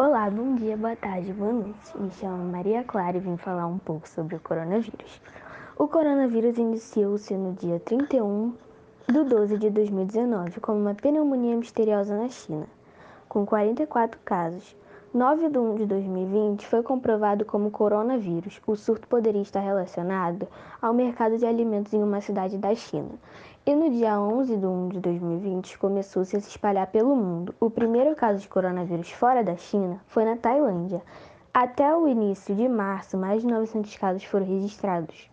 Olá, bom dia, boa tarde, boa noite. Me chamo Maria Clara e vim falar um pouco sobre o coronavírus. O coronavírus iniciou-se no dia 31 de 12 de 2019 como uma pneumonia misteriosa na China, com 44 casos. 9 de 1 de 2020 foi comprovado como coronavírus. O surto poderia estar relacionado ao mercado de alimentos em uma cidade da China. E no dia 11 de 1 de 2020 começou-se a se espalhar pelo mundo. O primeiro caso de coronavírus fora da China foi na Tailândia. Até o início de março, mais de 900 casos foram registrados.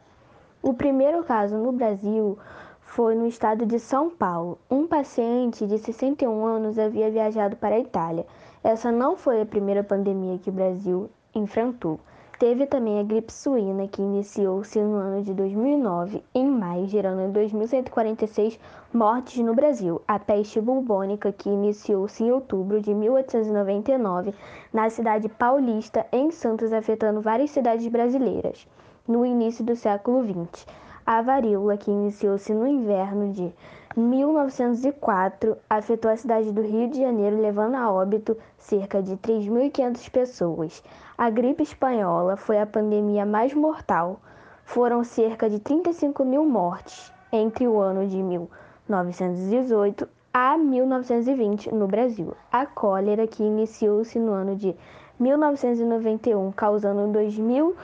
O primeiro caso no Brasil foi no estado de São Paulo. Um paciente de 61 anos havia viajado para a Itália. Essa não foi a primeira pandemia que o Brasil enfrentou. Teve também a gripe suína, que iniciou-se no ano de 2009, em maio, gerando 2.146 mortes no Brasil. A peste bubônica, que iniciou-se em outubro de 1899, na cidade paulista, em Santos, afetando várias cidades brasileiras, no início do século XX. A varíola, que iniciou-se no inverno de 1904, afetou a cidade do Rio de Janeiro, levando a óbito cerca de 3.500 pessoas. A gripe espanhola foi a pandemia mais mortal. Foram cerca de 35 mil mortes entre o ano de 1918 a 1920 no Brasil. A cólera, que iniciou-se no ano de 1991, causando 2.000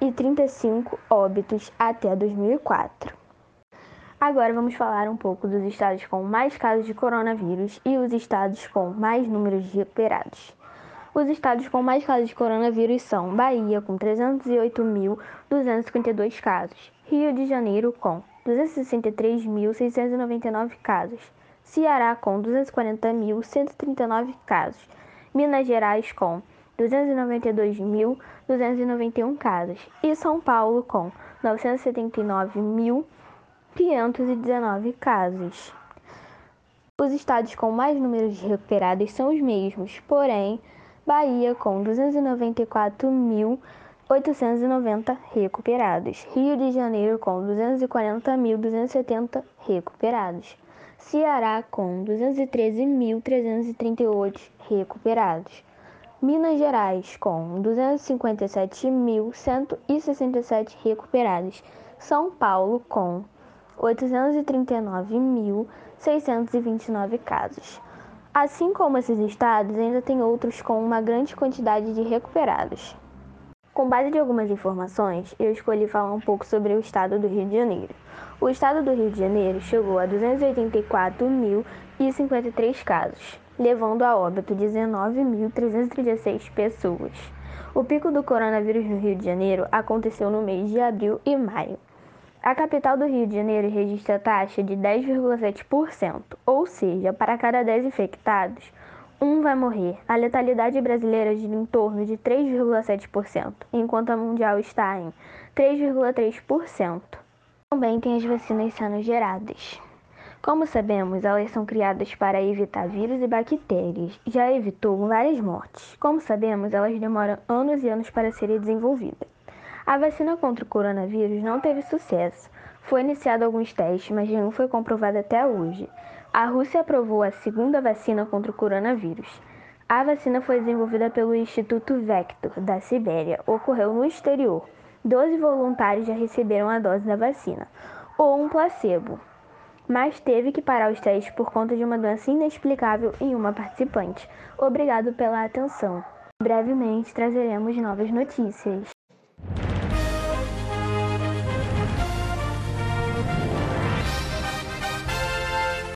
e 35 óbitos até 2004. Agora vamos falar um pouco dos estados com mais casos de coronavírus e os estados com mais números de recuperados. Os estados com mais casos de coronavírus são Bahia, com 308.252 casos, Rio de Janeiro, com 263.699 casos, Ceará, com 240.139 casos, Minas Gerais, com 292.291 casos e São Paulo com 979.519 casos. Os estados com mais números recuperados são os mesmos, porém, Bahia com 294.890 recuperados, Rio de Janeiro com 240.270 recuperados, Ceará com 213.338 recuperados. Minas Gerais, com 257.167 recuperados. São Paulo, com 839.629 casos. Assim como esses estados, ainda tem outros com uma grande quantidade de recuperados. Com base em algumas informações, eu escolhi falar um pouco sobre o estado do Rio de Janeiro. O estado do Rio de Janeiro chegou a 284.053 casos levando a óbito 19.336 pessoas. O pico do coronavírus no Rio de Janeiro aconteceu no mês de abril e maio. A capital do Rio de Janeiro registra taxa de 10,7%, ou seja, para cada 10 infectados, um vai morrer. A letalidade brasileira gira em torno de 3,7%, enquanto a mundial está em 3,3%. Também tem as vacinas sendo geradas. Como sabemos, elas são criadas para evitar vírus e bactérias. Já evitou várias mortes. Como sabemos, elas demoram anos e anos para serem desenvolvidas. A vacina contra o coronavírus não teve sucesso. Foi iniciado alguns testes, mas nenhum foi comprovado até hoje. A Rússia aprovou a segunda vacina contra o coronavírus. A vacina foi desenvolvida pelo Instituto Vector, da Sibéria. Ocorreu no exterior. Doze voluntários já receberam a dose da vacina, ou um placebo mas teve que parar os testes por conta de uma doença inexplicável em uma participante. Obrigado pela atenção. Brevemente trazeremos novas notícias.